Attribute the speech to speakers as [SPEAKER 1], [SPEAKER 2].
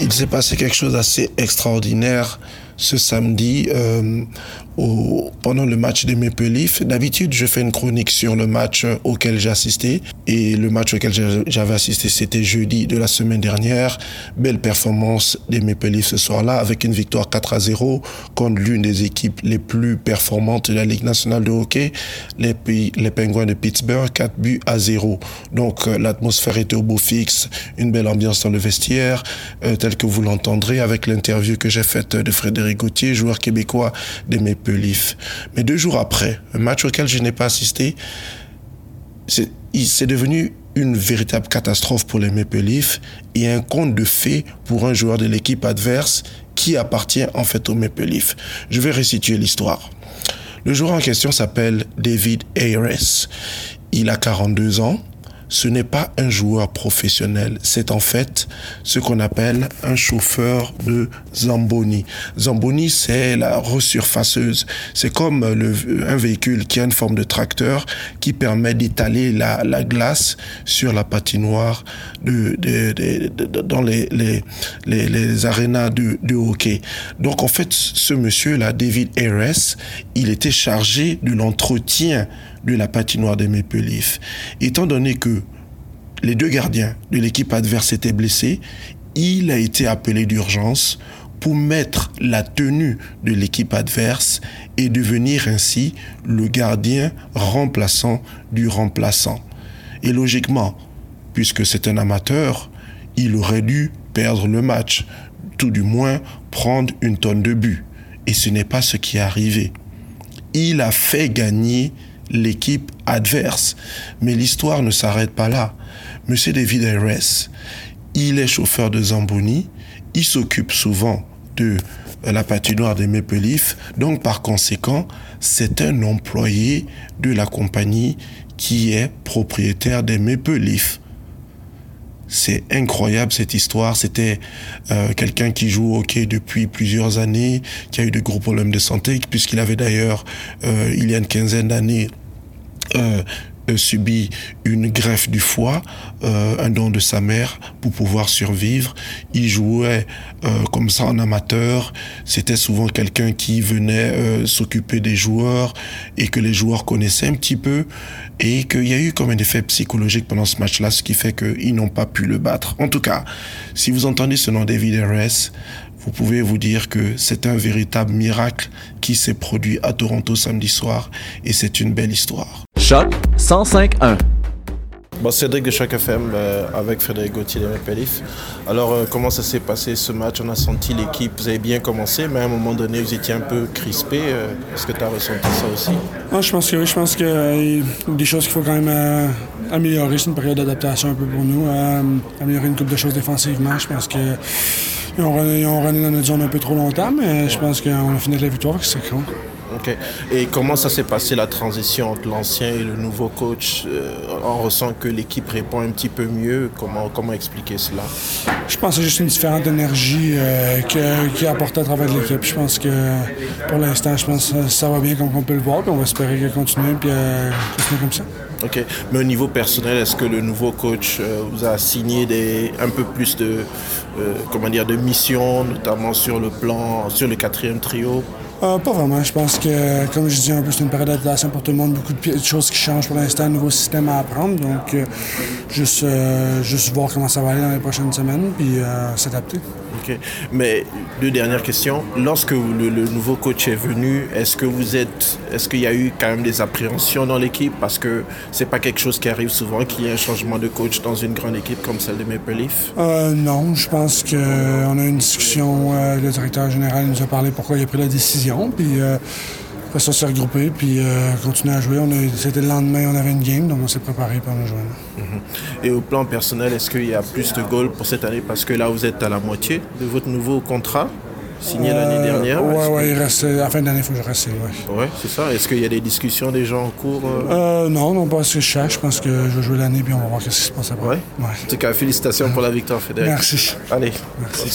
[SPEAKER 1] Il s'est passé quelque chose d'assez extraordinaire ce samedi euh, au, pendant le match de Maple Leaf. D'habitude, je fais une chronique sur le match auquel j'ai assisté. Et le match auquel j'avais assisté, c'était jeudi de la semaine dernière. Belle performance des Maple Leafs ce soir-là, avec une victoire 4 à 0 contre l'une des équipes les plus performantes de la Ligue nationale de hockey, les, Penguins de Pittsburgh, 4 buts à 0. Donc euh, l'atmosphère était au beau fixe, une belle ambiance dans le vestiaire, euh, tel que vous l'entendrez avec l'interview que j'ai faite de Frédéric Gauthier, joueur québécois des Maple mais deux jours après, un match auquel je n'ai pas assisté, c'est devenu une véritable catastrophe pour les Maple Leafs et un conte de fées pour un joueur de l'équipe adverse qui appartient en fait aux Maple Leafs. Je vais resituer l'histoire. Le joueur en question s'appelle David Ayres. Il a 42 ans ce n'est pas un joueur professionnel, c'est en fait ce qu'on appelle un chauffeur de Zamboni. Zamboni, c'est la resurfaceuse. C'est comme un véhicule qui a une forme de tracteur qui permet d'étaler la, glace sur la patinoire de, dans les, les, les, arénas de, de, hockey. Donc en fait, ce monsieur-là, David Harris, il était chargé de l'entretien de la patinoire des Maple. Étant donné que les deux gardiens de l'équipe adverse étaient blessés, il a été appelé d'urgence pour mettre la tenue de l'équipe adverse et devenir ainsi le gardien remplaçant du remplaçant. Et logiquement, puisque c'est un amateur, il aurait dû perdre le match, tout du moins prendre une tonne de but. Et ce n'est pas ce qui est arrivé. Il a fait gagner l'équipe adverse. Mais l'histoire ne s'arrête pas là. Monsieur David Ayres, il est chauffeur de Zamboni, il s'occupe souvent de la patinoire des Maple Leafs, donc par conséquent, c'est un employé de la compagnie qui est propriétaire des Maple Leafs. C'est incroyable cette histoire. C'était euh, quelqu'un qui joue au hockey depuis plusieurs années, qui a eu de gros problèmes de santé, puisqu'il avait d'ailleurs, euh, il y a une quinzaine d'années, euh, euh, subi une greffe du foie, euh, un don de sa mère pour pouvoir survivre. Il jouait euh, comme ça en amateur. C'était souvent quelqu'un qui venait s'occuper des joueurs et que les joueurs connaissaient un petit peu et qu'il y a eu comme un effet psychologique pendant ce match-là, ce qui fait qu'ils n'ont pas pu le battre. En tout cas, si vous entendez ce nom David RS, vous pouvez vous dire que c'est un véritable miracle qui s'est produit à Toronto samedi soir et c'est une belle histoire.
[SPEAKER 2] Choc 105.1
[SPEAKER 1] Bon, Cédric de Choc FM euh, avec Frédéric Gauthier de Pelif. Alors, euh, comment ça s'est passé ce match? On a senti l'équipe, vous avez bien commencé, mais à un moment donné, vous étiez un peu crispé. Euh, est-ce que tu as ressenti ça aussi?
[SPEAKER 3] Ah, Je pense que oui. Je pense qu'il y a des choses qu'il faut quand même améliorer. C'est une période d'adaptation un peu pour nous. améliorer une couple de choses défensivement. Je pense que ils ont, ils ont dans notre zone un peu trop longtemps, mais je pense qu'on a fini de la victoire, c'est cool.
[SPEAKER 1] OK. Et comment ça s'est passé la transition entre l'ancien et le nouveau coach euh, On ressent que l'équipe répond un petit peu mieux? Comment, comment expliquer cela?
[SPEAKER 3] Je pense que c'est juste une différente énergie euh, qui est apportée à travers l'équipe. Je pense que pour l'instant, je pense que ça va bien comme on peut le voir. Puis on va espérer qu'elle continue puis euh, continuer comme ça.
[SPEAKER 1] OK. Mais au niveau personnel, est-ce que le nouveau coach euh, vous a signé des, un peu plus de, euh, comment dire, de missions, notamment sur le plan, sur le quatrième trio?
[SPEAKER 3] Euh, pas vraiment. Je pense que, comme je dis, un peu, c'est une période d'adaptation pour tout le monde. Beaucoup de choses qui changent pour l'instant, un nouveau système à apprendre. Donc, juste, juste voir comment ça va aller dans les prochaines semaines, puis s'adapter.
[SPEAKER 1] OK. Mais deux dernières questions. Lorsque le, nouveau coach est venu, est-ce que vous êtes, est-ce qu'il y a eu quand même des appréhensions dans l'équipe? Parce que c'est pas quelque chose qui arrive souvent qu'il y ait un changement de coach dans une grande équipe comme celle de Maple Leaf
[SPEAKER 3] euh, Non, je pense qu'on a eu une discussion. Euh, le directeur général nous a parlé pourquoi il a pris la décision, puis. Euh, après ça, s'est regroupé, puis euh, continuer à jouer. C'était le lendemain, on avait une game, donc on s'est préparé pour nous jouer.
[SPEAKER 1] Et au plan personnel, est-ce qu'il y a plus de goals pour cette année? Parce que là, vous êtes à la moitié de votre nouveau contrat signé l'année euh, dernière.
[SPEAKER 3] Oui, ouais, il reste, à la fin de l'année, il faut que je reste.
[SPEAKER 1] Oui, ouais, c'est ça. Est-ce qu'il y a des discussions des gens en cours
[SPEAKER 3] euh? Non, non, pas ce que je cherche. Je pense que je vais jouer l'année, puis on va voir ce qui se passe après.
[SPEAKER 1] Ouais. En tout cas, félicitations pour la victoire, Fédéric.
[SPEAKER 3] Merci.
[SPEAKER 1] Allez, merci. Bonne